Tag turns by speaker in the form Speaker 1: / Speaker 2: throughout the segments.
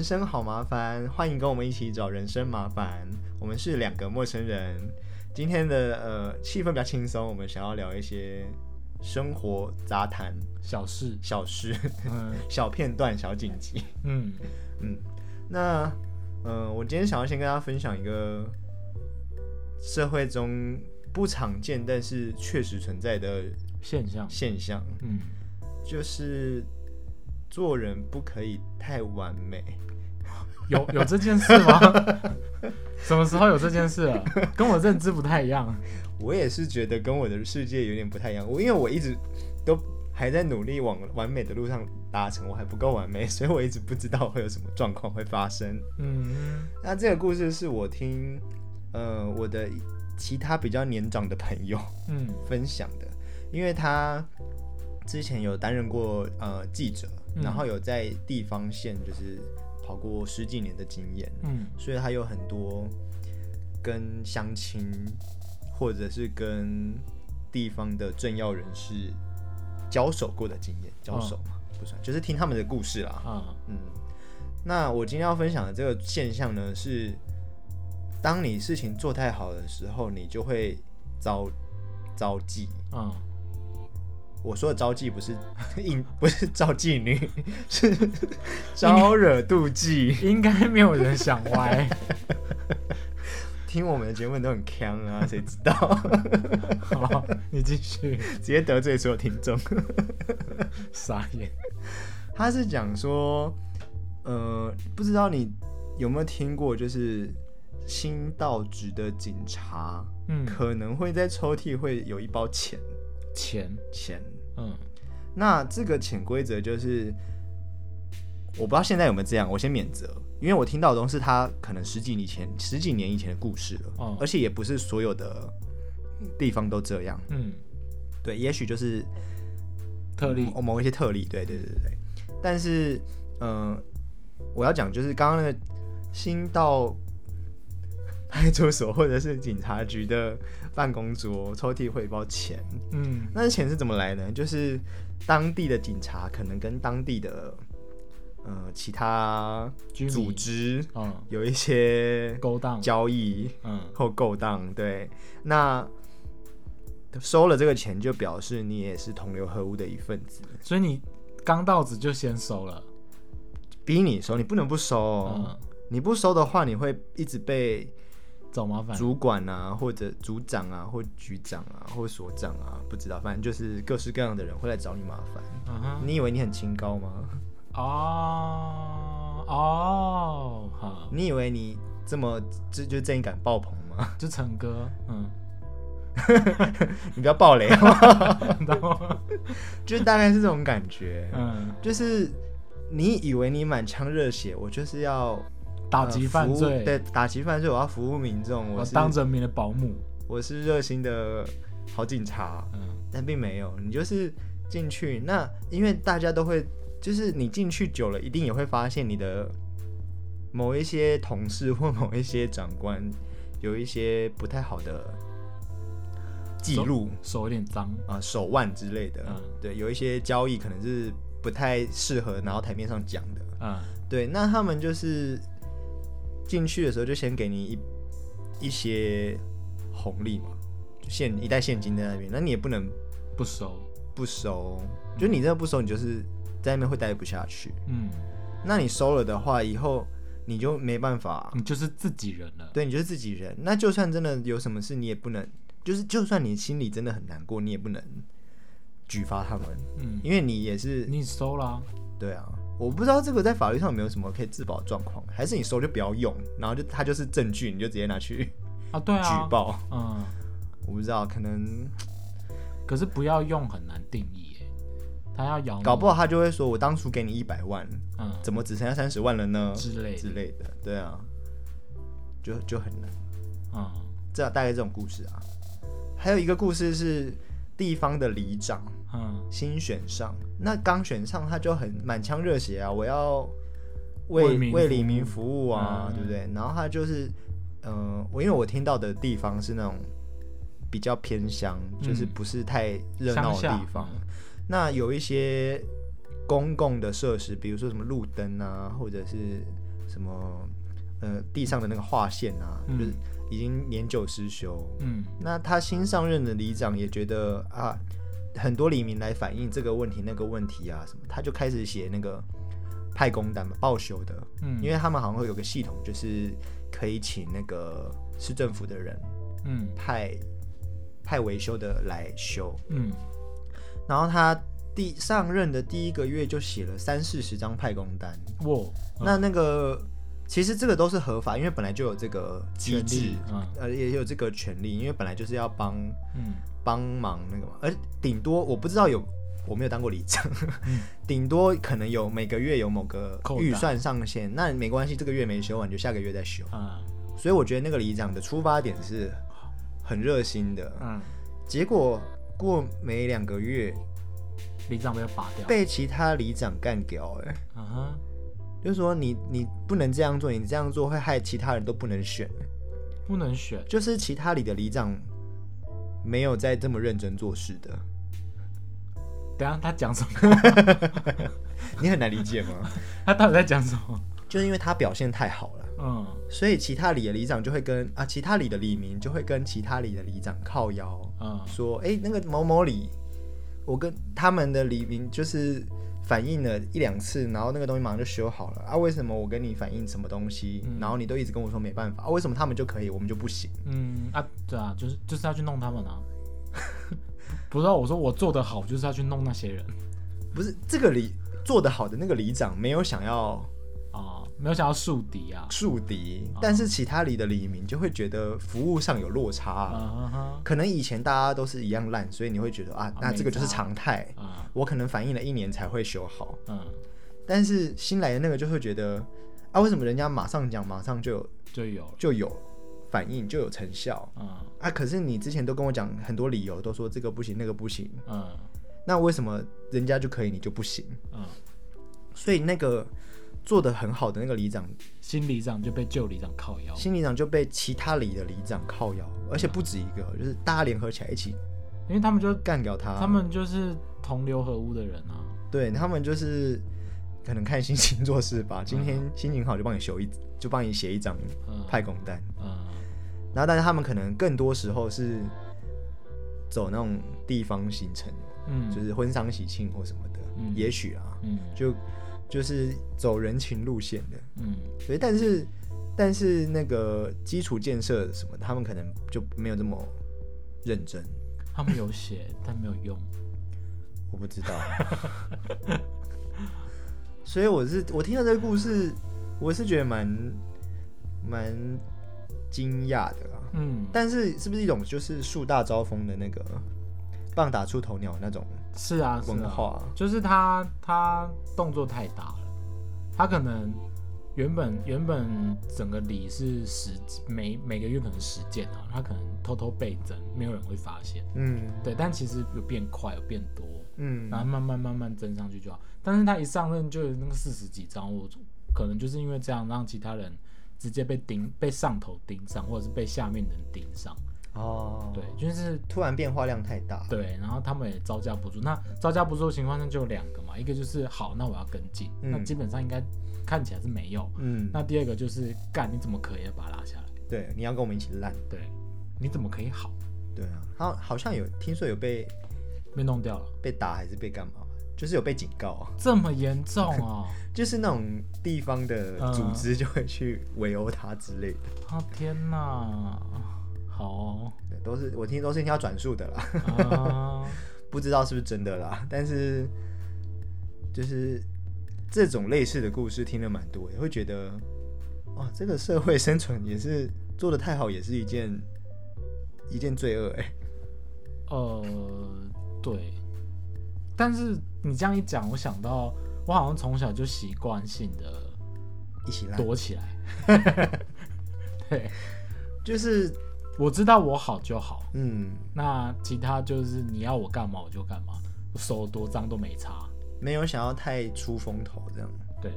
Speaker 1: 人生好麻烦，欢迎跟我们一起找人生麻烦。我们是两个陌生人，今天的呃气氛比较轻松，我们想要聊一些生活杂谈、
Speaker 2: 小事，
Speaker 1: 小事、
Speaker 2: 嗯。
Speaker 1: 小片段、小紧急。
Speaker 2: 嗯，
Speaker 1: 嗯，那呃，我今天想要先跟大家分享一个社会中不常见但是确实存在的
Speaker 2: 现象，
Speaker 1: 现象，
Speaker 2: 嗯，
Speaker 1: 就是做人不可以太完美。
Speaker 2: 有有这件事吗？什么时候有这件事了？跟我认知不太一样。
Speaker 1: 我也是觉得跟我的世界有点不太一样，我因为我一直都还在努力往完美的路上达成，我还不够完美，所以我一直不知道会有什么状况会发生。
Speaker 2: 嗯
Speaker 1: 那这个故事是我听呃我的其他比较年长的朋友
Speaker 2: 嗯
Speaker 1: 分享的，因为他之前有担任过呃记者，
Speaker 2: 嗯。
Speaker 1: 然后有在地方县就是跑过十几年的经验，
Speaker 2: 嗯。
Speaker 1: 所以他有很多跟乡亲或者是跟地方的政要人士交手过的经验，交手嘛、不算，就是听他们的故事啦。
Speaker 2: 啊。
Speaker 1: 嗯，那我今天要分享的这个现象呢，是当你事情做太好的时候，你就会遭遭忌。
Speaker 2: 嗯，
Speaker 1: 我说的招妓不是应不是招妓女，是招惹妒忌。
Speaker 2: 应该没有人想歪。
Speaker 1: 听我们的节目都很强啊，谁知道？
Speaker 2: 好，你继续。
Speaker 1: 直接得罪所有听众。
Speaker 2: 傻眼。
Speaker 1: 他是讲说，呃，不知道你有没有听过，就是新到职的警察，
Speaker 2: 嗯，
Speaker 1: 可能会在抽屉会有一包钱
Speaker 2: 钱。
Speaker 1: 钱。
Speaker 2: 嗯
Speaker 1: 那这个潜规则就是，我不知道现在有没有这样，我先免责，因为我听到的都是他可能十几年前、十几年以前的故事了，
Speaker 2: 哦
Speaker 1: 而且也不是所有的地方都这样。
Speaker 2: 嗯，
Speaker 1: 对，也许就是
Speaker 2: 特例。
Speaker 1: 某某一些特例，对对对对对。但是，嗯、我要讲就是刚刚那个新到派出所或者是警察局的办公桌抽屉会包钱，
Speaker 2: 嗯。
Speaker 1: 那钱是怎么来呢？就是当地的警察可能跟当地的呃其他组织
Speaker 2: 嗯，
Speaker 1: 有一些
Speaker 2: 勾当。
Speaker 1: 交易
Speaker 2: 嗯
Speaker 1: 或勾当，对，那收了这个钱就表示你也是同流合污的一份子，
Speaker 2: 所以你刚到职就先收了。
Speaker 1: 逼你收，你不能不收。你不收的话，你会一直被
Speaker 2: 找麻烦。
Speaker 1: 主管啊，或者组长啊，或局长啊，或所长啊，不知道，反正就是各式各样的人会来找你麻烦。你以为你很清高吗？
Speaker 2: 哦哦，好，
Speaker 1: 你以为你这么就就正义感爆棚吗？
Speaker 2: 就成哥，嗯，
Speaker 1: 你不要爆雷哦，
Speaker 2: 然后
Speaker 1: 就是大概是这种感觉，
Speaker 2: 嗯，
Speaker 1: 就是你以为你满腔热血，我就是要
Speaker 2: 打击犯罪，
Speaker 1: 对，打击犯罪，我要服务民众，
Speaker 2: 我
Speaker 1: 是
Speaker 2: 当人民的保姆，
Speaker 1: 我是热心的好警察，
Speaker 2: 嗯。
Speaker 1: 但并没有，你就是进去，那因为大家都会，就是你进去久了，一定也会发现你的某一些同事或某一些长官有一些不太好的记录
Speaker 2: 手有点脏，
Speaker 1: 啊、手腕之类的，
Speaker 2: 嗯
Speaker 1: 对，有一些交易可能是不太适合拿到台面上讲的，
Speaker 2: 嗯。
Speaker 1: 对，那他们就是进去的时候就先给你一一些红利嘛，就现一袋现金在那边，那你也不能
Speaker 2: 不收，
Speaker 1: 不收，就你真的不收，你就是在那边会待不下去。
Speaker 2: 嗯，
Speaker 1: 那你收了的话，以后你就没办法，
Speaker 2: 你就是自己人了，
Speaker 1: 对你就是自己人。那就算真的有什么事，你也不能，就是就算你心里真的很难过，你也不能举发他们，
Speaker 2: 嗯，
Speaker 1: 因为你也是
Speaker 2: 你收了，
Speaker 1: 对啊。我不知道这个在法律上有没有什么可以自保的状况，还是你收就不要用，然后就它就是证据，你就直接拿去
Speaker 2: 啊，对啊，
Speaker 1: 举报。
Speaker 2: 嗯，
Speaker 1: 我不知道，可能
Speaker 2: 可是不要用很难定义耶，他要咬，
Speaker 1: 搞不好他就会说，我当初给你一百万，
Speaker 2: 嗯
Speaker 1: 怎么只剩下三十万了呢？
Speaker 2: 之类
Speaker 1: 之类的，对啊，就就很难。
Speaker 2: 嗯
Speaker 1: 这大概这种故事啊。还有一个故事是地方的里长
Speaker 2: 嗯。
Speaker 1: 新选上，那刚选上他就很满腔热血啊，我要为
Speaker 2: 为
Speaker 1: 黎民服务。啊，
Speaker 2: 嗯。
Speaker 1: 对不对？然后他就是，嗯、我因为我听到的地方是那种比较偏乡，就是
Speaker 2: 嗯。
Speaker 1: 不是太热闹的地方。
Speaker 2: 嗯
Speaker 1: 那有一些公共的设施，比如说什么路灯啊，或者是什么呃地上的那个划线啊，
Speaker 2: 嗯
Speaker 1: 就是已经年久失修。
Speaker 2: 嗯。
Speaker 1: 那他新上任的里长也觉得啊，很多里民来反映这个问题那个问题啊什么，他就开始写那个派工单嘛，报修的，
Speaker 2: 嗯，
Speaker 1: 因为他们好像会有个系统，就是可以请那个市政府的人
Speaker 2: 嗯。
Speaker 1: 派派维修的来修，
Speaker 2: 嗯。
Speaker 1: 然后他第上任的第一个月就写了三四十张派工单，
Speaker 2: 哇
Speaker 1: 那那个其实这个都是合法，因为本来就有这个机制呃，也有这个权利，因为本来就是要帮
Speaker 2: 嗯。
Speaker 1: 帮忙那个嘛，而顶多我不知道有。我没有当过里长，
Speaker 2: 嗯。
Speaker 1: 顶多可能有每个月有某个预算上限，那没关系，这个月没修完就下个月再修。
Speaker 2: 嗯
Speaker 1: 所以我觉得那个里长的出发点是很热心的，
Speaker 2: 嗯，
Speaker 1: 结果过没两个月
Speaker 2: 里长被拔掉，
Speaker 1: 被其他里长干掉、哎，
Speaker 2: 嗯哼，
Speaker 1: 就是说你你不能这样做，你这样做会害其他人都不能选，
Speaker 2: 不能选，
Speaker 1: 就是其他里的里长没有在这么认真做事的，
Speaker 2: 等一下他讲什么？
Speaker 1: 你很难理解吗？
Speaker 2: 他到底在讲什么？
Speaker 1: 就是因为他表现太好了。
Speaker 2: 嗯
Speaker 1: 所以其他里的里长就会跟啊，其他里的里民就会跟其他里的里长靠腰，
Speaker 2: 嗯
Speaker 1: 说，哎、那个某某里，我跟他们的里民就是反应了一两次，然后那个东西马上就修好了啊，为什么我跟你反映什么东西，
Speaker 2: 嗯
Speaker 1: 然后你都一直跟我说没办法啊？为什么他们就可以，我们就不行？
Speaker 2: 嗯啊，对啊，就是就是要去弄他们啊。不知道我说我做得好，就是要去弄那些人
Speaker 1: 不是这个里做得好的那个里长没有想要
Speaker 2: 啊，没有想到树敌啊。
Speaker 1: 树敌，
Speaker 2: 哦
Speaker 1: 但是其他里的李明就会觉得服务上有落差啊、可能以前大家都是一样烂，所以你会觉得啊，那这个就是常态。
Speaker 2: 啊。
Speaker 1: 我可能反映了一年才会修好，
Speaker 2: 嗯，
Speaker 1: 但是新来的那个就会觉得啊，为什么人家马上讲，马上就有
Speaker 2: 就有
Speaker 1: 就有反应，就有成效。
Speaker 2: 嗯
Speaker 1: 啊？可是你之前都跟我讲很多理由，都说这个不行，那个不行，
Speaker 2: 嗯
Speaker 1: 那为什么人家就可以，你就不行？
Speaker 2: 嗯，
Speaker 1: 所以那个做的很好的那个里长，
Speaker 2: 新里长就被旧里长靠腰。
Speaker 1: 新里长就被其他里的里长靠腰，而且不止一个，就是大家联合起来一起
Speaker 2: 因为他们就
Speaker 1: 干掉他。
Speaker 2: 他们就是同流合污的人啊。
Speaker 1: 对他们就是可能看心情做事吧，今天心情好就帮你修一，就帮你写一张
Speaker 2: 嗯
Speaker 1: 派工单。
Speaker 2: 嗯
Speaker 1: 然后，但是他们可能更多时候是走那种地方行程，
Speaker 2: 嗯，
Speaker 1: 就是婚丧喜庆或什么的，
Speaker 2: 嗯
Speaker 1: 也许啊，
Speaker 2: 嗯
Speaker 1: 就就是走人情路线的。
Speaker 2: 嗯
Speaker 1: 所以，但是但是那个基础建设什么，他们可能就没有这么认真。
Speaker 2: 他们有写，但没有用。
Speaker 1: 我不知道，所以我是我听到这个故事，我是觉得蛮蛮惊讶的啦。
Speaker 2: 嗯，
Speaker 1: 但是是不是一种就是树大招风的那个棒打出头鸟那种
Speaker 2: 是啊，是啊，
Speaker 1: 文化？
Speaker 2: 就是他他动作太大了，他可能原本原本整个礼是十每每个月可能十件啊，他可能偷偷倍增，没有人会发现。
Speaker 1: 嗯
Speaker 2: 对，但其实有变快，有变多，
Speaker 1: 嗯
Speaker 2: 然后慢慢慢慢增上去就好。但是他一上任就有那个四十几张，我可能就是因为这样让其他人直接被盯被上头盯上，或者是被下面的人盯上。
Speaker 1: 哦，
Speaker 2: 对，，就是
Speaker 1: 突然变化量太大。
Speaker 2: 对，然后他们也招架不住。那招架不住的情况下就有两个嘛，一个就是好，那我要跟进，
Speaker 1: 嗯
Speaker 2: 那基本上应该看起来是没有。
Speaker 1: 嗯，
Speaker 2: 那第二个就是干，你怎么可以把它拉下来？
Speaker 1: 对，你要跟我们一起烂。
Speaker 2: 对，你怎么可以好？
Speaker 1: 对啊，好，好像有听说有被
Speaker 2: 被弄掉了，
Speaker 1: 被打还是被干嘛？就是有被警告啊，
Speaker 2: 这么严重啊！
Speaker 1: 就是那种地方的
Speaker 2: 嗯
Speaker 1: 组织就会去围殴他之类的。
Speaker 2: 啊天哪，好哦
Speaker 1: 对，都是我听都是听他转述的啦，
Speaker 2: 啊，
Speaker 1: 不知道是不是真的啦。但是就是这种类似的故事听了蛮多也，会觉得哇，这个社会生存也是做的太好，也是一件一件罪恶哎、
Speaker 2: 呃，对。但是你这样一讲，我想到我好像从小就习惯性的
Speaker 1: 一起烂，
Speaker 2: 躲起来。对，
Speaker 1: 就是
Speaker 2: 我知道我好就好，
Speaker 1: 嗯，
Speaker 2: 那其他就是你要我干嘛我就干嘛，我手多脏都没差。
Speaker 1: 没有想要太出风头这样。
Speaker 2: 对，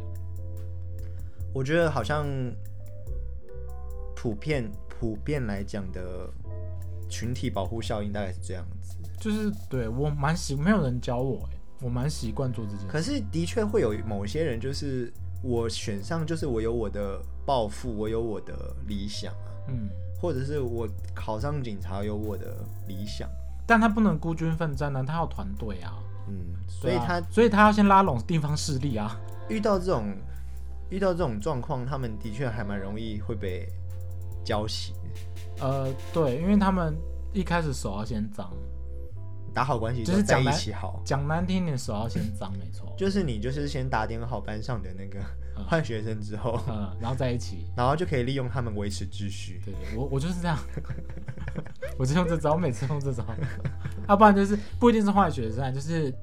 Speaker 1: 我觉得好像普遍普遍来讲的群体保护效应大概是这样子。
Speaker 2: 就是对我蛮习，没有人教我哎，我蛮习惯做这件事。
Speaker 1: 可是的确会有某些人，就是我选上就是我有我的抱负，我有我的理想啊，
Speaker 2: 嗯，
Speaker 1: 或者是我考上警察有我的理想，
Speaker 2: 但他不能孤军奋战呢，他要团队啊，
Speaker 1: 嗯，所以他
Speaker 2: 所以他要先拉拢地方势力啊。
Speaker 1: 遇到这种遇到这种状况，他们的确还蛮容易会被浇熄，
Speaker 2: 呃，对，因为他们一开始手要先脏，
Speaker 1: 打好关系
Speaker 2: 就是讲难
Speaker 1: 起好，
Speaker 2: 讲难听点，手要先脏，没错。
Speaker 1: 就是你就是先打点好班上的那个
Speaker 2: 嗯
Speaker 1: 坏学生之后，
Speaker 2: 嗯，然后在一起。
Speaker 1: 然后就可以利用他们维持秩序。
Speaker 2: 对对，我我就是这样，我就用这招，我每次用这招，要不然就是不一定是坏学生，就是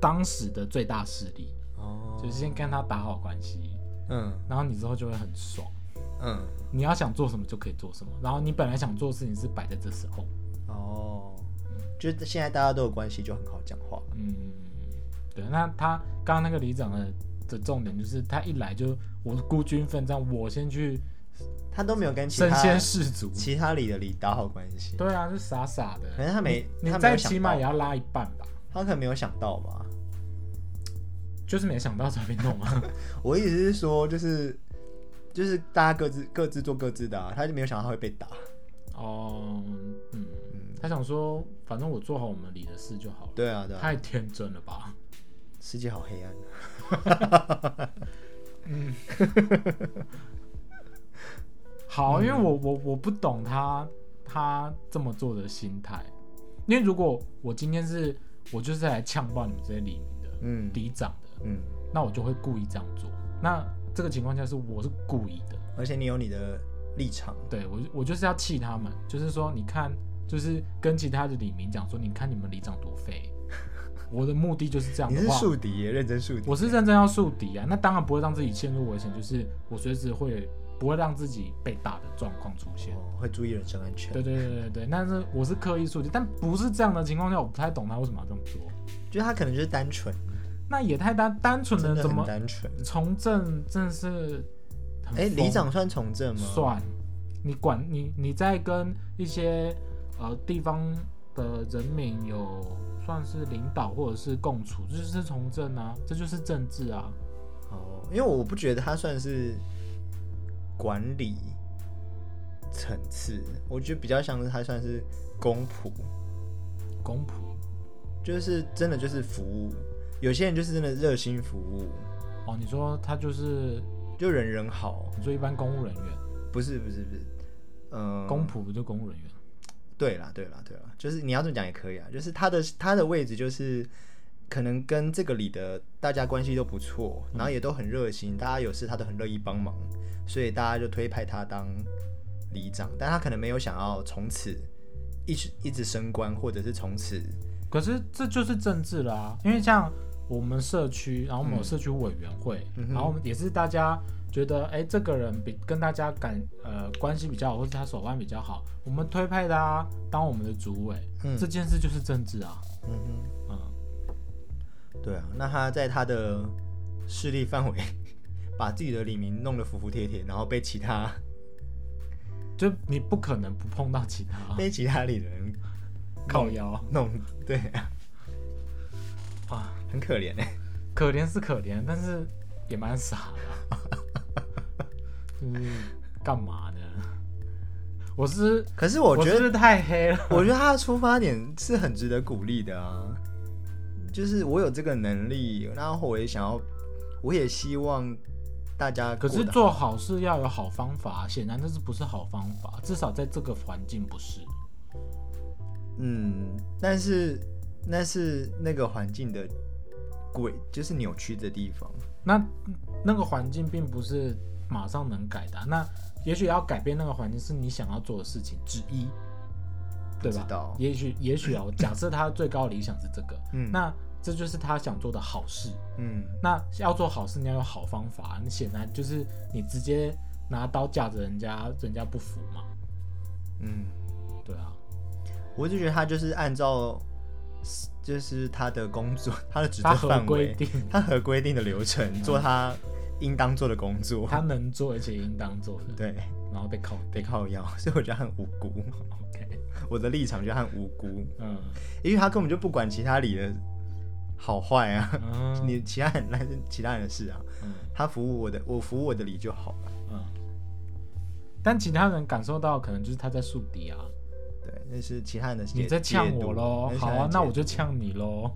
Speaker 2: 当时的最大势力，
Speaker 1: 哦
Speaker 2: 就是先跟他打好关系，
Speaker 1: 嗯
Speaker 2: 然后你之后就会很爽。
Speaker 1: 嗯
Speaker 2: 你要想做什么就可以做什么，然后你本来想做的事情是摆在这时候，
Speaker 1: 哦，就是现在大家都有关系，就很好讲话。
Speaker 2: 嗯，对。那他刚刚那个里长的的重点就是，他一来就我孤军奋战，我先去
Speaker 1: 他都没有跟其他
Speaker 2: 身先士卒。
Speaker 1: 其他里的里打好关系，
Speaker 2: 对啊，就傻傻的。
Speaker 1: 可能他没
Speaker 2: 你再起码也要拉一半吧，
Speaker 1: 他可能没有想到吧。
Speaker 2: 就是没想到才被弄啊。
Speaker 1: 我意思是说，就是就是大家各自各自做各自的、啊，他就没有想到他会被打。
Speaker 2: 哦，嗯，
Speaker 1: 嗯，
Speaker 2: 他想说，反正我做好我们里的事就好了。
Speaker 1: 对啊对啊，
Speaker 2: 太天真了吧？
Speaker 1: 世界好黑暗。
Speaker 2: 嗯，好，因为我我我不懂他他这么做的心态，因为如果我今天是我就是来呛爆你们这些李明的
Speaker 1: 嗯
Speaker 2: 里长的，
Speaker 1: 嗯，
Speaker 2: 那我就会故意这样做。那这个情况下是我是故意的，
Speaker 1: 而且你有你的立场。
Speaker 2: 对我我就是要气他们，就是说你看，就是跟其他的李明讲说，你看你们里长多废。我的目的就是这样
Speaker 1: 你是
Speaker 2: 的话，
Speaker 1: 树敌耶，认真树敌。
Speaker 2: 我是认真要树敌啊，那当然不会让自己陷入危险，就是我随时会不会让自己被打的状况出现。
Speaker 1: 哦，会注意人身安全。
Speaker 2: 对对对对对，但是我是刻意树敌，但不是这样的情况下，我不太懂他为什么要这么做。
Speaker 1: 就他可能就是单纯，
Speaker 2: 那也太单单纯了怎么
Speaker 1: 单纯。
Speaker 2: 从政真的是
Speaker 1: 哎，
Speaker 2: 疯
Speaker 1: 里长算从政吗？
Speaker 2: 算，你管你你在跟一些呃地方的人民有算是领导或者是共处，这就是从政啊，这就是政治啊。
Speaker 1: 哦，因为我不觉得他算是管理层次，我觉得比较像是他算是公仆，
Speaker 2: 公仆
Speaker 1: 就是真的就是服务。有些人就是真的热心服务，
Speaker 2: 哦，你说他就是
Speaker 1: 就人人好，
Speaker 2: 你说一般公务人员，
Speaker 1: 不是不是不是，嗯、
Speaker 2: 公仆不就公务人员？
Speaker 1: 对啦对啦对啦，就是你要这么讲也可以啊，就是他的他的位置就是可能跟这个里的大家关系都不错，然后也都很热心，大家有事他都很乐意帮忙，所以大家就推派他当里长，但他可能没有想要从此一直一直升官，或者是从此。
Speaker 2: 可是这就是政治啦、因为像我们社区，然后我们有社区委员会，然后也是大家觉得，哎，这个人比跟大家感呃关系比较好，或者他手腕比较好，我们推派他当我们的主委，
Speaker 1: 嗯。
Speaker 2: 这件事就是政治啊，
Speaker 1: 嗯哼。
Speaker 2: 嗯，
Speaker 1: 对啊，那他在他的势力范围，把自己的李明弄得服服帖帖，然后被其他
Speaker 2: 就你不可能不碰到其他
Speaker 1: 被其他里的人
Speaker 2: 靠腰。
Speaker 1: 弄，对啊，
Speaker 2: 啊，
Speaker 1: 很可怜哎。
Speaker 2: 可怜是可怜，但是也蛮傻的啊、就是干嘛呢？我是
Speaker 1: 可是我觉得，
Speaker 2: 太黑了，
Speaker 1: 我觉得他的出发点是很值得鼓励的啊。就是我有这个能力，然后我也想要，我也希望大家
Speaker 2: 可是做好事要有好方法，显然这是不是好方法？至少在这个环境不是。
Speaker 1: 嗯，但是那是那个环境的鬼，就是扭曲的地方。
Speaker 2: 那那个环境并不是马上能改的啊、那也许要改变那个环境是你想要做的事情之一，对吧？也许也许啊，假设他最高理想是这个，
Speaker 1: 嗯，
Speaker 2: 那这就是他想做的好事。
Speaker 1: 嗯
Speaker 2: 那要做好事，你要有好方法。你显然就是你直接拿刀架着人家，人家不服嘛。
Speaker 1: 嗯。
Speaker 2: 对啊，
Speaker 1: 我就觉得他就是按照，就是他的工作，他的职责范围，他合规定的流程，做他应当做的工作。
Speaker 2: 他能做而且应当做的，
Speaker 1: 对，
Speaker 2: 然后被靠
Speaker 1: 被
Speaker 2: 定。
Speaker 1: 靠腰，所以我觉得很无辜。
Speaker 2: OK，
Speaker 1: 我的立场就很无辜，
Speaker 2: 嗯，
Speaker 1: 因为他根本就不管其他里的好坏啊，
Speaker 2: 嗯。
Speaker 1: 你其他人那是其他人的事啊，
Speaker 2: 嗯。
Speaker 1: 他服务我的，我服务我的理就好了。
Speaker 2: 嗯，但其他人感受到可能就是他在树敌啊，
Speaker 1: 对，那是其他人的解
Speaker 2: 你在呛我喽好啊，那我就呛你喽，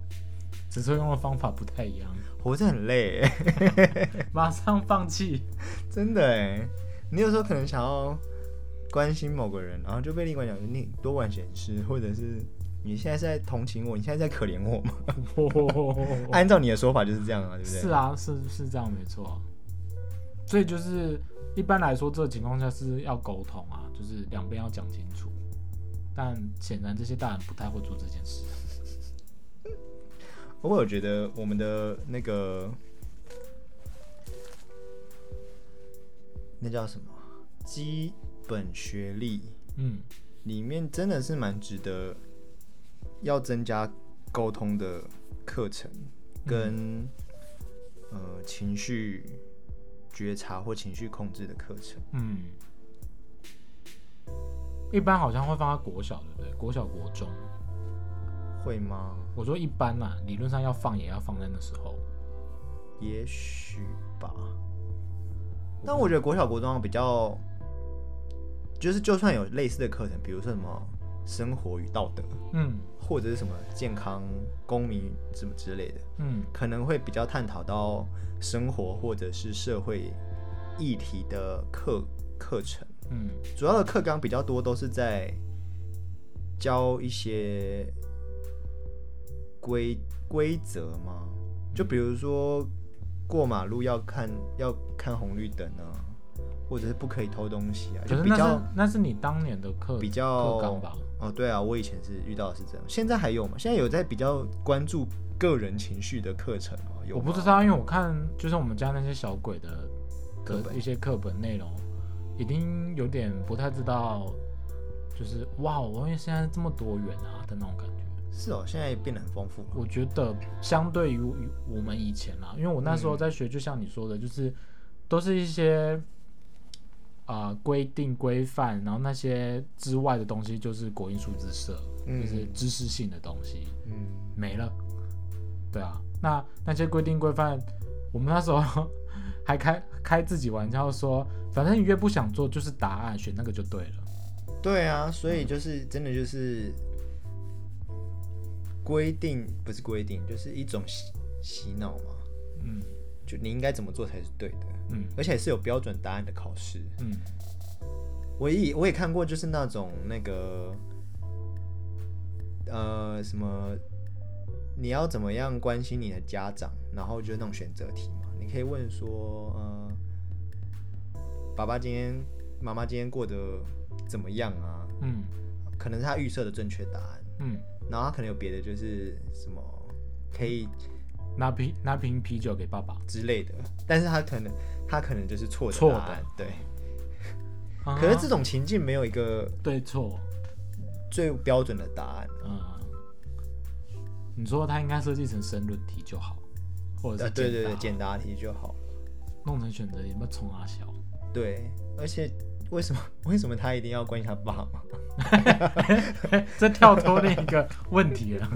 Speaker 2: 只是用的方法不太一样，
Speaker 1: 活着很累欸，
Speaker 2: 马上放弃。
Speaker 1: 真的哎。你有时候可能想要关心某个人，然后就被另一个人讲你多管闲事，或者是你现在是在同情我，你现在在可怜我吗？按照你的说法就是这样啊，对不对？
Speaker 2: 是啊，是是这样没错。所以就是一般来说，这个情况下是要沟通啊，就是两边要讲清楚。但显然这些大人不太会做这件事。
Speaker 1: 不过我觉得我们的那个那叫什么基本学历
Speaker 2: 嗯
Speaker 1: 里面，真的是蛮值得要增加沟通的课程，跟、呃情绪觉察或情绪控制的课程。
Speaker 2: 嗯，一般好像会放在国小，对不对？国小、国中。
Speaker 1: 会吗？
Speaker 2: 我说一般啦，理论上要放也要放在那时候。
Speaker 1: 也许吧。但我觉得国小国中比较，就是就算有类似的课程，比如说什么生活与道德，
Speaker 2: 嗯
Speaker 1: 或者是什么健康、公民什么之类的，
Speaker 2: 嗯
Speaker 1: 可能会比较探讨到生活或者是社会议题的课课程。
Speaker 2: 嗯
Speaker 1: 主要的课纲比较多都是在教一些规规则吗？就比如说过马路要看要看红绿灯啊，或者是不可以偷东西啊，就是比较
Speaker 2: 那是你当年的课
Speaker 1: 比较
Speaker 2: 课纲吧？
Speaker 1: 哦，对啊，我以前是遇到的是这样，现在还有吗？现在有在比较关注个人情绪的课程吗？有吗
Speaker 2: 我不知道，因为我看就是我们家那些小鬼的一些课本内容，已经有点不太知道，就是哇，我因为现在这么多元啊的那种感觉。
Speaker 1: 是哦，现在变得很丰富。
Speaker 2: 我觉得相对于于我们以前啦，因为我那时候
Speaker 1: 嗯
Speaker 2: 在学，就像你说的，就是都是一些啊规、定规范，然后那些之外的东西就是国英数字社，
Speaker 1: 嗯
Speaker 2: 就是知识性的东西
Speaker 1: 嗯，
Speaker 2: 没了。对啊，那那些规定规范，我们那时候 还开开自己玩笑说，反正你越不想做，就是答案，选那个就对了。
Speaker 1: 对啊，所以就是真的就是规定，不是规定，就是一种洗洗脑嘛。
Speaker 2: 嗯。
Speaker 1: 就你应该怎么做才是对的，
Speaker 2: 嗯。
Speaker 1: 而且是有标准答案的考试。
Speaker 2: 嗯。
Speaker 1: 我也我也看过，就是那种那个呃什么，你要怎么样关心你的家长，然后就是那种选择题嘛，你可以问说，呃，爸爸今天、妈妈今天过得怎么样啊？
Speaker 2: 嗯。
Speaker 1: 可能是他预设的正确答案，
Speaker 2: 嗯，
Speaker 1: 然后他可能有别的，就是什么可以
Speaker 2: 拿瓶拿瓶啤酒给爸爸。
Speaker 1: 之类的，但是他可能他可能就是错的
Speaker 2: 错的
Speaker 1: 对。
Speaker 2: 啊
Speaker 1: 可是这种情境没有一个
Speaker 2: 对错，
Speaker 1: 最标准的答案。
Speaker 2: 嗯，你说他应该设计成申论题就好，或者
Speaker 1: 呃，
Speaker 2: 是
Speaker 1: 对对对，
Speaker 2: 简
Speaker 1: 简答题就好
Speaker 2: 弄成选择题，有没有冲啊小？
Speaker 1: 对，而且为什么 为什么他一定要关心他爸妈？
Speaker 2: 这跳脱另一个问题了。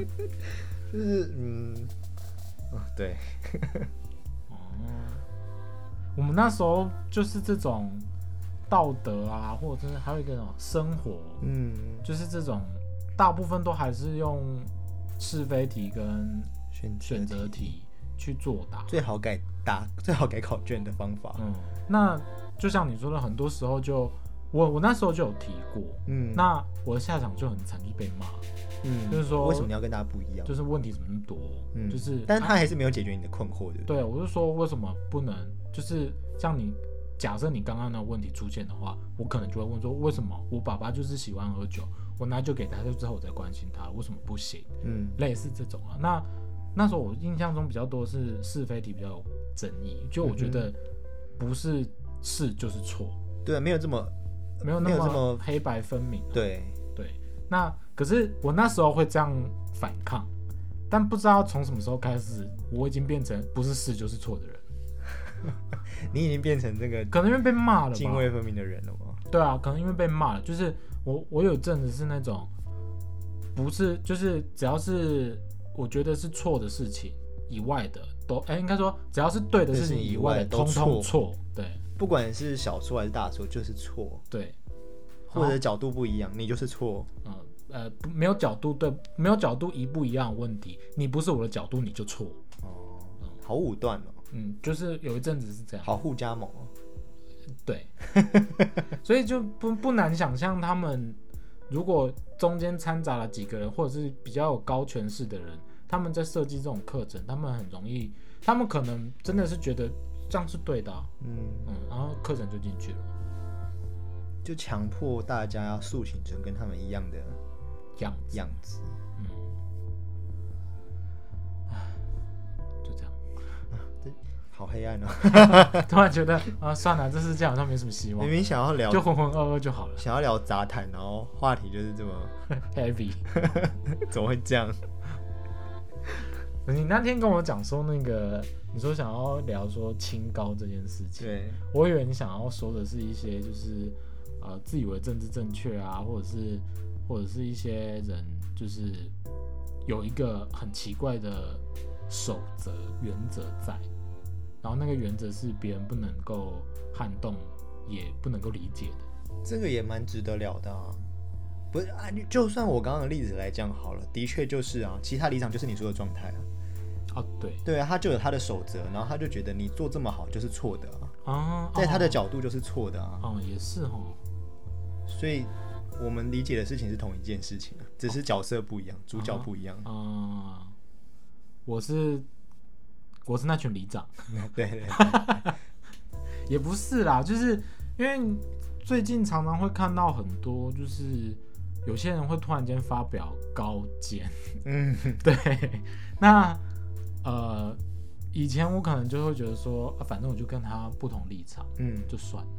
Speaker 1: 就是嗯，哦，对，
Speaker 2: 哦，我们那时候就是这种道德啊，或者是还有一个什么生活，
Speaker 1: 嗯，
Speaker 2: 就是这种大部分都还是用是非题跟
Speaker 1: 选
Speaker 2: 选择题去作答。
Speaker 1: 最好改答最好改考卷的方法。
Speaker 2: 嗯，那就像你说的，很多时候就我我那时候就有提过，
Speaker 1: 嗯，
Speaker 2: 那我的下场就很惨，就是被骂，
Speaker 1: 嗯
Speaker 2: 就是说
Speaker 1: 为什么你要跟大家不一样？
Speaker 2: 就是问题怎么那么多，
Speaker 1: 嗯，
Speaker 2: 就是
Speaker 1: 但是他还是没有解决你的困惑，对不对？
Speaker 2: 对，我就说为什么不能，就是像你假设你刚刚那个问题出现的话，我可能就会问说，为什么我爸爸就是喜欢喝酒，我拿酒给他，就之后我再关心他，为什么不行？
Speaker 1: 嗯
Speaker 2: 类似这种啊。那那时候我印象中比较多是是非题比较有争议，就我觉
Speaker 1: 嗯
Speaker 2: 得不是是就是错，
Speaker 1: 对，没有这么
Speaker 2: 没有那
Speaker 1: 么
Speaker 2: 黑白分明、啊。
Speaker 1: 对，
Speaker 2: 对，那可是我那时候会这样反抗，但不知道从什么时候开始，我已经变成不是是就是错的人，
Speaker 1: 你已经变成这个
Speaker 2: 可能因为被骂了吧。
Speaker 1: 泾渭分明的人了吗？
Speaker 2: 对啊，可能因为被骂了，就是我我有阵子是那种，不是就是只要是我觉得是错的事情，以外的都，哎、应该说只要是对的事情以外的，
Speaker 1: 都
Speaker 2: 通通
Speaker 1: 错
Speaker 2: 错。对
Speaker 1: 不管是小错还是大错，就是错，
Speaker 2: 对，
Speaker 1: 或者角度不一样，你就是错。
Speaker 2: 嗯呃，不没有角度对，没有角度一不一样的问题，你不是我的角度你就错。
Speaker 1: 哦，好武断哦，
Speaker 2: 嗯，就是有一阵子是这样。
Speaker 1: 好互加盟哦。
Speaker 2: 对，所以就不不难想象，他们如果中间掺杂了几个人，或者是比较有高权势的人，他们在设计这种课程，他们很容易，他们可能真的是觉得这样是对的啊、
Speaker 1: 嗯，
Speaker 2: 嗯，然后课程就进去了，
Speaker 1: 就强迫大家要塑形成跟他们一样的
Speaker 2: 样子，
Speaker 1: 样子。
Speaker 2: 嗯，唉就这样，
Speaker 1: 好黑暗哦！
Speaker 2: 突然觉得啊，算了，这世界好像没什么希望
Speaker 1: 明，明想要聊，
Speaker 2: 就浑浑噩噩就好了
Speaker 1: 想要聊杂谈，然后话题就是这么，，
Speaker 2: heavy。
Speaker 1: 怎么会这样？
Speaker 2: 你那天跟我讲说那个，你说想要聊说清高这件事情，
Speaker 1: 对，
Speaker 2: 我以为你想要说的是一些就是呃自以为政治正确啊，或者是或者是一些人就是有一个很奇怪的守则原则在，然后那个原则是别人不能够撼动，也不能够理解的。
Speaker 1: 这个也蛮值得聊的啊。不是啊，你就算我刚刚的例子来讲好了，的确就是啊，其他离场就是你说的状态啊。
Speaker 2: 哦，对。
Speaker 1: 对啊，他就有他的守则，然后他就觉得你做这么好就是错的啊，
Speaker 2: 啊，
Speaker 1: 在他的
Speaker 2: 哦。
Speaker 1: 角度就是错的啊，
Speaker 2: 哦也是哦，
Speaker 1: 所以我们理解的事情是同一件事情啊，只是角色不一样，主角不一样。
Speaker 2: 啊、我是我是那群里长。
Speaker 1: 对 对对，
Speaker 2: 也不是啦，就是因为最近常常会看到很多，就是有些人会突然间发表高见，
Speaker 1: 嗯，
Speaker 2: 对，那呃，以前我可能就会觉得说，啊、反正我就跟他不同立场，
Speaker 1: 嗯，
Speaker 2: 就算了。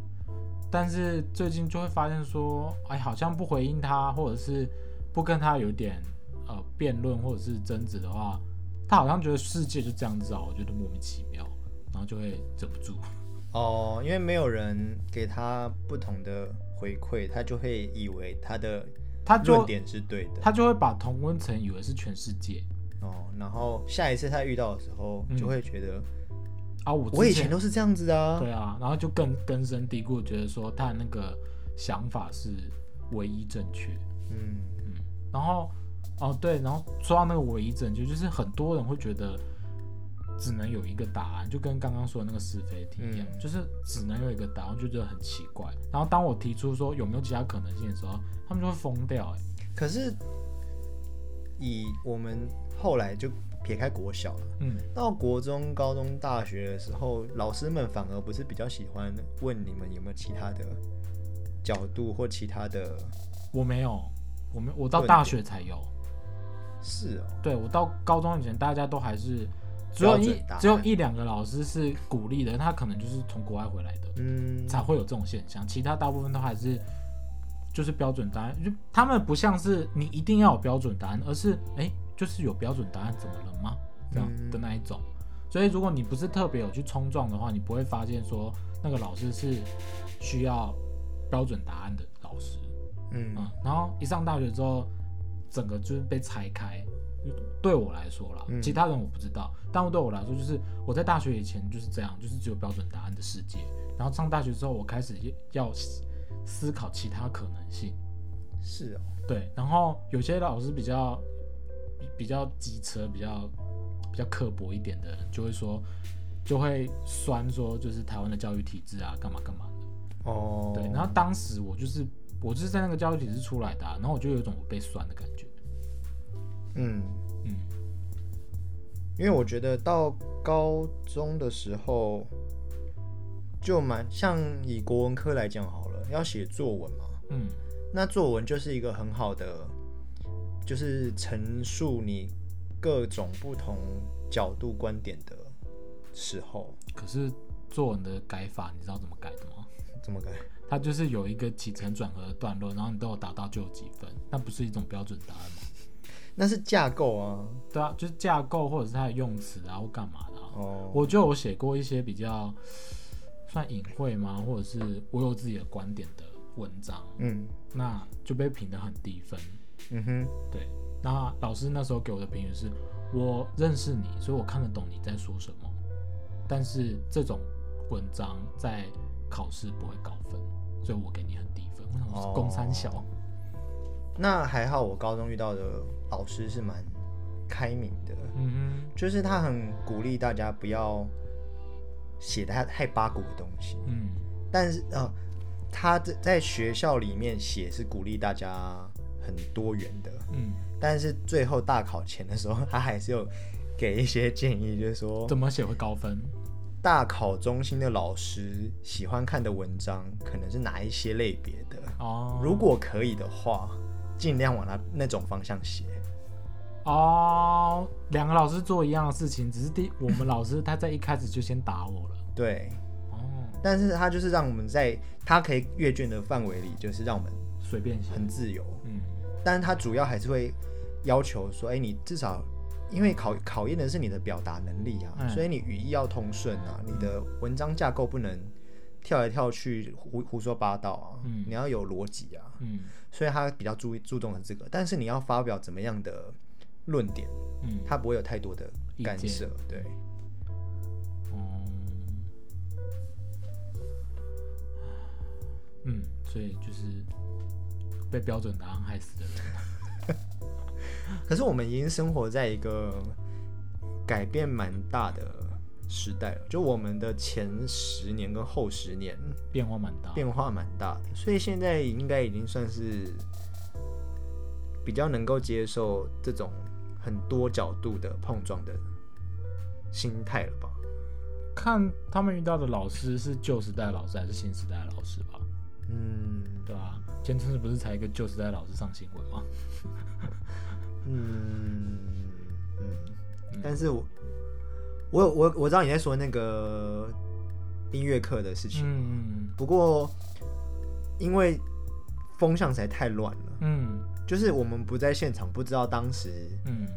Speaker 2: 但是最近就会发现说，哎，好像不回应他，或者是不跟他有点呃辩论或者是争执的话，他好像觉得世界就这样子啊，我觉得莫名其妙，然后就会忍不住。
Speaker 1: 哦，因为没有人给他不同的回馈，他就会以为他的
Speaker 2: 他就
Speaker 1: 论点是对的。
Speaker 2: 他就会把同温层以为是全世界
Speaker 1: 哦，然后下一次他遇到的时候，
Speaker 2: 嗯
Speaker 1: 就会觉得、
Speaker 2: 啊，我
Speaker 1: 我以前都是这样子的啊。
Speaker 2: 对啊，然后就更根深蒂固觉得说他那个想法是唯一正确，
Speaker 1: 嗯嗯，
Speaker 2: 然后哦对，然后说到那个唯一正确，就是很多人会觉得只能有一个答案，就跟刚刚说的那个是非题一样，
Speaker 1: 嗯
Speaker 2: 就是只能有一个答案，就觉得很奇怪。然后当我提出说有没有其他可能性的时候，他们就会疯掉、欸，
Speaker 1: 可是以我们后来就撇开国小了，
Speaker 2: 嗯，
Speaker 1: 到国中、高中、大学的时候，老师们反而不是比较喜欢问你们有没有其他的角度或其他的，
Speaker 2: 我没有，我没我到大学才有。
Speaker 1: 是哦，
Speaker 2: 对我到高中以前，大家都还是只有一只有一两个老师是鼓励的，他可能就是从国外回来的，
Speaker 1: 嗯，
Speaker 2: 才会有这种现象。其他大部分都还是就是标准答案，就他们不像是你一定要有标准答案，而是哎、诶就是有标准答案怎么了吗？这样
Speaker 1: 嗯
Speaker 2: 的那一种。所以如果你不是特别有去冲撞的话，你不会发现说那个老师是需要标准答案的老师。
Speaker 1: 嗯
Speaker 2: 嗯，然后一上大学之后，整个就是被拆开。对我来说啦，
Speaker 1: 嗯
Speaker 2: 其他人我不知道，但对我来说，就是我在大学以前就是这样，就是只有标准答案的世界。然后上大学之后，我开始要思思考其他可能性。
Speaker 1: 是哦，
Speaker 2: 对，然后有些老师比较比比较机车，比较比较刻薄一点的人，就会说，就会酸说，就是台湾的教育体制啊，干嘛干嘛的。
Speaker 1: 哦，
Speaker 2: 对，然后当时我就是我就是在那个教育体制出来的、啊，然后我就有一种被酸的感觉。
Speaker 1: 嗯，
Speaker 2: 嗯
Speaker 1: 因为我觉得到高中的时候，就蛮像以国文科来讲好了，要写作文嘛，
Speaker 2: 嗯
Speaker 1: 那作文就是一个很好的，就是陈述你各种不同角度观点的时候，
Speaker 2: 可是作文的改法，你知道怎么改的吗？
Speaker 1: 怎么改？
Speaker 2: 它就是有一个起承转合的段落，然后你都有达到就有几分，那不是一种标准答案吗？
Speaker 1: 那是架构啊。
Speaker 2: 对啊，就是架构或者是它的用词啊，或干嘛的、啊。
Speaker 1: 哦，
Speaker 2: 我就有写过一些比较算隐晦吗，或者是我有自己的观点的文章，
Speaker 1: 嗯，
Speaker 2: 那就被评得很低分。
Speaker 1: 嗯哼，
Speaker 2: 对，那老师那时候给我的评语是：我认识你，所以我看得懂你在说什么。但是这种文章在考试不会高分，所以我给你很低分。我想说是公三小，
Speaker 1: 那还好，我高中遇到的老师是蛮开明的，
Speaker 2: 嗯哼。
Speaker 1: 就是他很鼓励大家不要写太太八股的东西，
Speaker 2: 嗯。
Speaker 1: 但是呃，他在在学校里面写是鼓励大家很多元的，
Speaker 2: 嗯，
Speaker 1: 但是最后大考前的时候，他还是有给一些建议，就是说
Speaker 2: 怎么写会高分？
Speaker 1: 大考中心的老师喜欢看的文章可能是哪一些类别的，
Speaker 2: 哦，
Speaker 1: 如果可以的话，尽量往那那种方向写。
Speaker 2: 哦，两个老师做一样的事情，只是第我们老师他在一开始就先打我了。
Speaker 1: 对，
Speaker 2: 哦，
Speaker 1: 但是他就是让我们在他可以阅卷的范围里，就是让我们
Speaker 2: 随便写。
Speaker 1: 很自由，
Speaker 2: 嗯。
Speaker 1: 但是他主要还是会要求说，哎、你至少因为考考验的是你的表达能力啊，
Speaker 2: 嗯。
Speaker 1: 所以你语义要通顺啊，你的文章架构不能跳来跳去胡胡说八道啊，
Speaker 2: 嗯。
Speaker 1: 你要有逻辑啊，
Speaker 2: 嗯。
Speaker 1: 所以他比较注意注重的这个，但是你要发表怎么样的论点，
Speaker 2: 嗯，
Speaker 1: 他不会有太多的干涉，对，
Speaker 2: 哦，嗯，所以就是被标准答案害死的人。
Speaker 1: 可是我们已经生活在一个改变蛮大的时代了，就我们的前十年跟后十年
Speaker 2: 变化蛮大。
Speaker 1: 变化蛮大的，所以现在应该已经算是比较能够接受这种很多角度的碰撞的心态了吧？
Speaker 2: 看他们遇到的老师是旧时代老师还是新时代老师吧？
Speaker 1: 嗯。
Speaker 2: 对吧、前阵子不是才一个旧时代老师上新闻吗？
Speaker 1: 嗯嗯，但是我我我我知道你在说那个音乐课的事情，
Speaker 2: 嗯。
Speaker 1: 不过因为风向实在太乱了，
Speaker 2: 嗯
Speaker 1: 就是我们不在现场，不知道当时
Speaker 2: 嗯，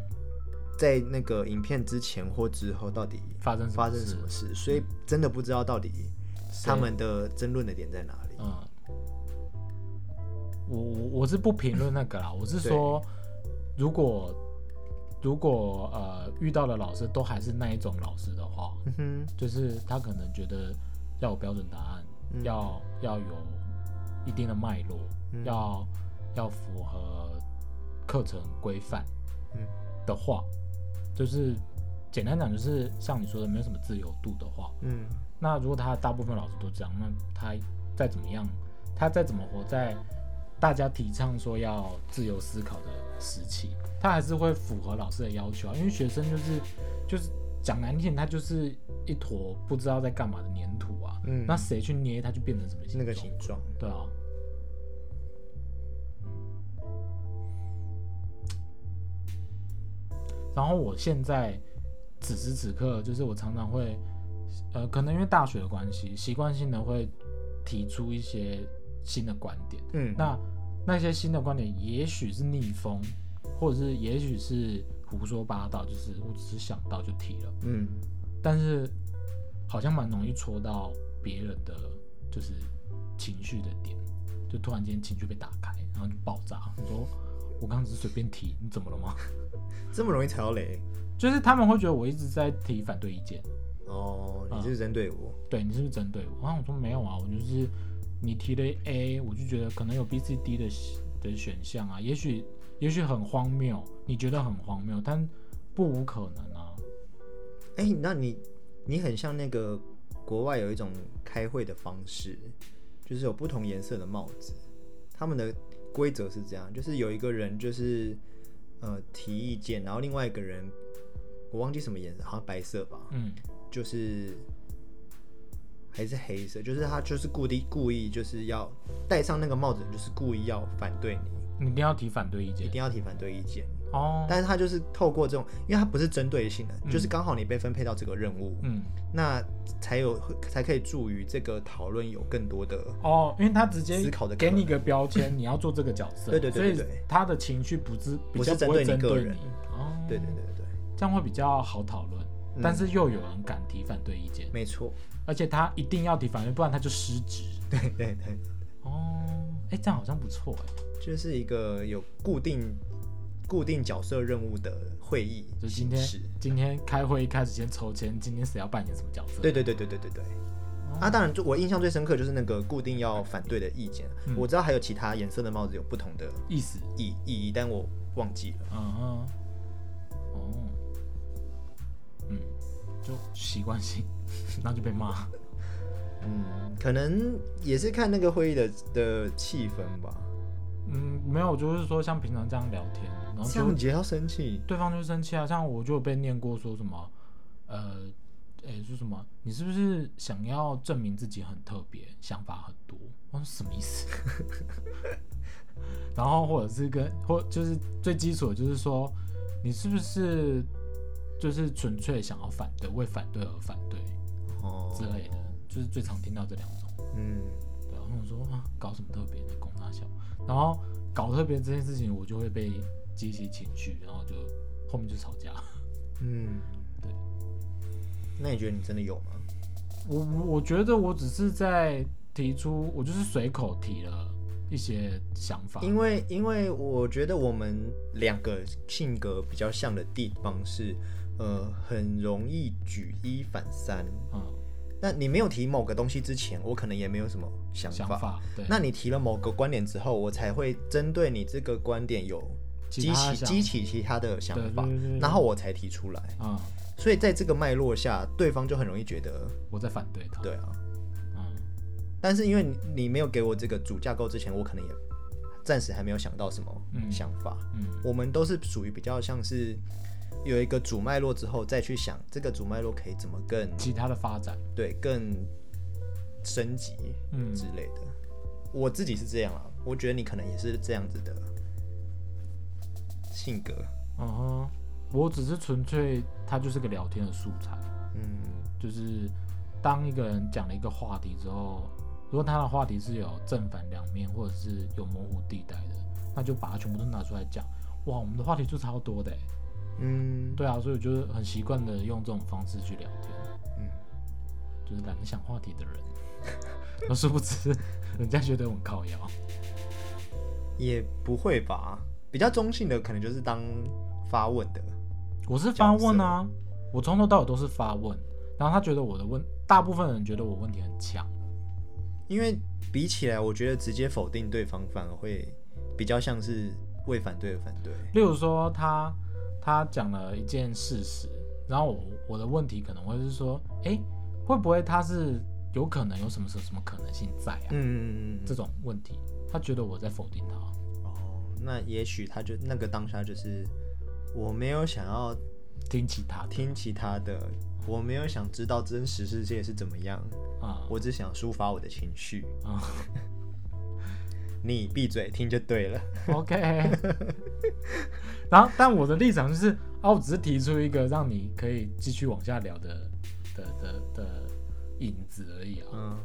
Speaker 1: 在那个影片之前或之后到底
Speaker 2: 发生什么
Speaker 1: 发生什么事，所以真的不知道到底他们的争论的点在哪里。
Speaker 2: 嗯，我我我是不评论那个啦，我是说，如果如果呃遇到的老师都还是那一种老师的话，
Speaker 1: 嗯哼，
Speaker 2: 就是他可能觉得要有标准答案，
Speaker 1: 嗯。
Speaker 2: 要要有一定的脉络，
Speaker 1: 嗯。
Speaker 2: 要要符合课程规范
Speaker 1: 嗯
Speaker 2: 的话，就是简单讲，就是像你说的，没有什么自由度的话，
Speaker 1: 嗯
Speaker 2: 那如果他大部分老师都这样，那他再怎么样，他再怎么活在大家提倡说要自由思考的时期，他还是会符合老师的要求啊。因为学生就是就是讲难听，他就是一坨不知道在干嘛的粘土啊。
Speaker 1: 嗯，
Speaker 2: 那谁去捏它就变成什么形
Speaker 1: 那？个形状，
Speaker 2: 对啊。然后我现在此时此刻，就是我常常会，呃，可能因为大学的关系，习惯性的会提出一些新的观点。
Speaker 1: 嗯，
Speaker 2: 那那些新的观点，也许是逆风，或者是也许是胡说八道，就是我只是想到就提了。
Speaker 1: 嗯
Speaker 2: 但是好像蛮容易戳到别人的就是情绪的点，就突然间情绪被打开，然后就爆炸。你说我刚刚只是随便提，你怎么了吗？
Speaker 1: 这么容易踩到雷
Speaker 2: 就是他们会觉得我一直在提反对意见，
Speaker 1: 哦？你
Speaker 2: 这
Speaker 1: 是针对我？
Speaker 2: 对你是不是针对我？然后我说没有啊，我就是你提了 A，我就觉得可能有 B、C、D 的的选项啊，也许也许很荒谬，你觉得很荒谬，但不无可能啊。
Speaker 1: 哎、那你你很像那个国外有一种开会的方式，就是有不同颜色的帽子，他们的规则是这样，就是有一个人就是呃提意见，然后另外一个人我忘记什么颜色，好像白色吧，
Speaker 2: 嗯。
Speaker 1: 就是还是黑色，就是他就是故意故意就是要戴上那个帽子，就是故意要反对你，
Speaker 2: 你一定要提反对意见。
Speaker 1: 一定要提反对意见。
Speaker 2: 哦。
Speaker 1: 但是他就是透过这种，因为他不是针对性的，
Speaker 2: 嗯。
Speaker 1: 就是刚好你被分配到这个任务，
Speaker 2: 嗯。
Speaker 1: 那才有才可以助于这个讨论有更多的
Speaker 2: 哦，因为他直接
Speaker 1: 思考的
Speaker 2: 给你一个标签，你要做这个角色，
Speaker 1: 对对对对
Speaker 2: 所以他的情绪不是比
Speaker 1: 不是
Speaker 2: 较不会
Speaker 1: 针对你
Speaker 2: 哦，
Speaker 1: 对对对对对，
Speaker 2: 这样会比较好讨论，
Speaker 1: 嗯。
Speaker 2: 但是又有人敢提反对意见，
Speaker 1: 没错，
Speaker 2: 而且他一定要提反对，不然他就失职。
Speaker 1: 对对对，
Speaker 2: 哦，哎、这样好像不错哎、
Speaker 1: 就是一个有固定固定角色任务的会议
Speaker 2: 就今天
Speaker 1: 形式。
Speaker 2: 今天开会一开始先抽签，今天谁要扮演什么角色？
Speaker 1: 对对对对对对对。
Speaker 2: 哦
Speaker 1: 啊，当然，就我印象最深刻就是那个固定要反对的意见。
Speaker 2: 嗯
Speaker 1: 我知道还有其他颜色的帽子有不同的
Speaker 2: 意思，
Speaker 1: 意意义，但我忘记了。
Speaker 2: 嗯哼，哦，嗯，就习惯性，然后就被骂。
Speaker 1: 嗯，可能也是看那个会议的的气氛吧。
Speaker 2: 嗯，没有，就是说像平常这样聊天，然后就
Speaker 1: 这样你也要生气？
Speaker 2: 对方就生气啊。像我就被念过说什么，呃，诶、说什么，你是不是想要证明自己很特别，想法很多？我说什么意思？然后或者是跟或就是最基础的就是说，你是不是就是纯粹想要反对，为反对而反对
Speaker 1: 哦
Speaker 2: 之类的，就是最常听到这两种。
Speaker 1: 嗯，
Speaker 2: 对啊，然后我说啊，搞什么特别的，公大小，然后搞特别这件事情，我就会被激起情绪，然后就后面就吵架。
Speaker 1: 嗯，
Speaker 2: 对。
Speaker 1: 那你觉得你真的有吗？
Speaker 2: 我我我觉得我只是在提出，我就是随口提了一些想法。
Speaker 1: 因为因为我觉得我们两个性格比较像的地方是，呃，很容易举一反三。
Speaker 2: 嗯，
Speaker 1: 那你没有提某个东西之前，我可能也没有什么想法。
Speaker 2: 想法对，
Speaker 1: 那你提了某个观点之后，我才会针对你这个观点有激起激起其他的想法
Speaker 2: 对对对对，
Speaker 1: 然后我才提出来。
Speaker 2: 嗯，
Speaker 1: 所以在这个脉络下，对方就很容易觉得，
Speaker 2: 我在反对他。
Speaker 1: 对啊。
Speaker 2: 嗯，
Speaker 1: 但是因为你你没有给我这个主架构之前，我可能也暂时还没有想到什么
Speaker 2: 嗯
Speaker 1: 想法。
Speaker 2: 嗯
Speaker 1: 我们都是属于比较像是有一个主脉络之后，再去想这个主脉络可以怎么更
Speaker 2: 其他的发展，
Speaker 1: 对更升级
Speaker 2: 嗯
Speaker 1: 之类的。我自己是这样啊，我觉得你可能也是这样子的性格。
Speaker 2: 嗯哼，我只是纯粹，他就是个聊天的素材。
Speaker 1: 嗯
Speaker 2: 就是当一个人讲了一个话题之后，如果他的话题是有正反两面，或者是有模糊地带的，那就把它全部都拿出来讲。哇，我们的话题就超多的欸，
Speaker 1: 嗯
Speaker 2: 对啊，所以我就很习惯的用这种方式去聊天，
Speaker 1: 嗯，
Speaker 2: 就是懒得想话题的人，那殊不知人家觉得我很靠腰。
Speaker 1: 也不会吧。比较中性的可能就是当发问的。
Speaker 2: 我是发问啊，我从头到尾都是发问，然后他觉得我的问，大部分人觉得我问题很强，
Speaker 1: 因为比起来，我觉得直接否定对方反而会比较像是为反对而反对。
Speaker 2: 例如说他他讲了一件事实，然后我我的问题可能会是说，诶，会不会他是有可能有什么什么什么可能性在啊？
Speaker 1: 嗯嗯嗯
Speaker 2: 这种问题，他觉得我在否定他。
Speaker 1: 哦，那也许他就那个当下就是我没有想要
Speaker 2: 听其他
Speaker 1: 听其他的，我没有想知道真实世界是怎么样，
Speaker 2: 啊
Speaker 1: 我只想抒发我的情绪。
Speaker 2: 啊、
Speaker 1: 你闭嘴听就对了。
Speaker 2: OK，然后但我的立场就是啊，我只是提出一个让你可以继续往下聊的的的的影子而已啊，
Speaker 1: 嗯，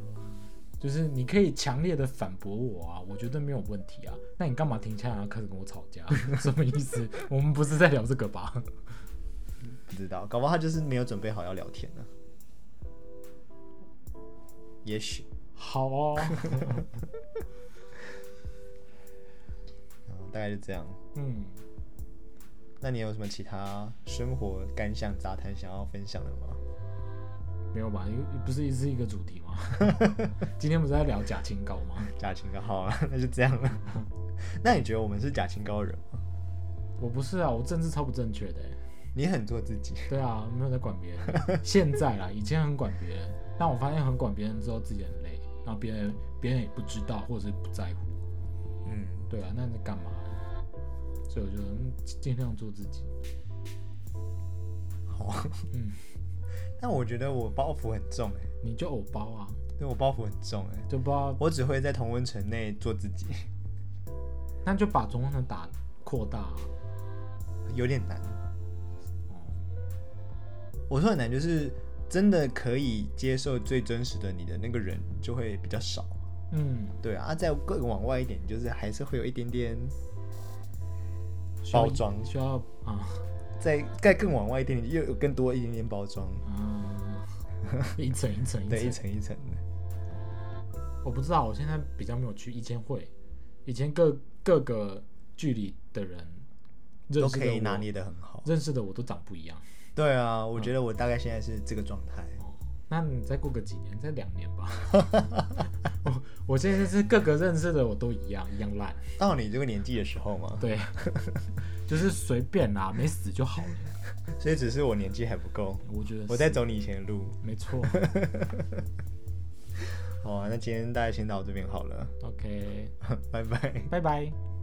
Speaker 2: 就是你可以强烈的反驳我啊，我觉得没有问题啊，那你干嘛停下来开始跟我吵架？什么意思？我们不是在聊这个吧？
Speaker 1: 不知道，搞不好他就是没有准备好要聊天呢。也许，
Speaker 2: 好哦，
Speaker 1: 嗯，大概就这样。
Speaker 2: 嗯，
Speaker 1: 那你有什么其他生活感想杂谈想要分享的吗？
Speaker 2: 没有吧？因为不是一是一个主题吗？今天不是在聊假清高吗？
Speaker 1: 假清高好了，那就这样了。那你觉得我们是假清高人吗？
Speaker 2: 我不是啊，我政治超不正确的欸。
Speaker 1: 你很做自己，
Speaker 2: 对啊，没有在管别人。现在啦，以前很管别人，但我发现很管别人之后自己很累，然后别人别人也不知道或者是不在乎。
Speaker 1: 嗯，
Speaker 2: 对啊，那你在干嘛？所以我就嗯尽量做自己。
Speaker 1: 好啊。
Speaker 2: 嗯，
Speaker 1: 但我觉得我包袱很重哎、
Speaker 2: 你就偶包啊，
Speaker 1: 对我包袱很重哎、
Speaker 2: 就不知道，
Speaker 1: 我只会在同温层内做自己，
Speaker 2: 那就把中温层打扩大、啊。
Speaker 1: 有点难。
Speaker 2: 哦，
Speaker 1: 我说很难，就是真的可以接受最真实的你的那个人就会比较少。
Speaker 2: 嗯，
Speaker 1: 对啊，啊再更往外一点，就是还是会有一点点包装
Speaker 2: 需要啊
Speaker 1: 再再更往外一点点，又有更多一点点包装，
Speaker 2: 啊，一层一层一层。
Speaker 1: 对，一层一层的。
Speaker 2: 我不知道，我现在比较没有去，以前会，以前各各个距离的人的
Speaker 1: 都可以拿，捏的很好。
Speaker 2: 认识的我都长不一样。
Speaker 1: 对啊，我觉得我大概现在是这个状态。
Speaker 2: 那你再过个几年，再两年吧。我我现在是各个认识的我都一样，一样烂。
Speaker 1: 到你这个年纪的时候嘛，
Speaker 2: 对，就是随便啦，没死就好了。
Speaker 1: 所以只是我年纪还不够，
Speaker 2: 我觉得
Speaker 1: 我在走你以前的路。
Speaker 2: 没错。
Speaker 1: 好啊，那今天大家先到这边好了
Speaker 2: ，OK，
Speaker 1: 拜拜。
Speaker 2: 拜拜。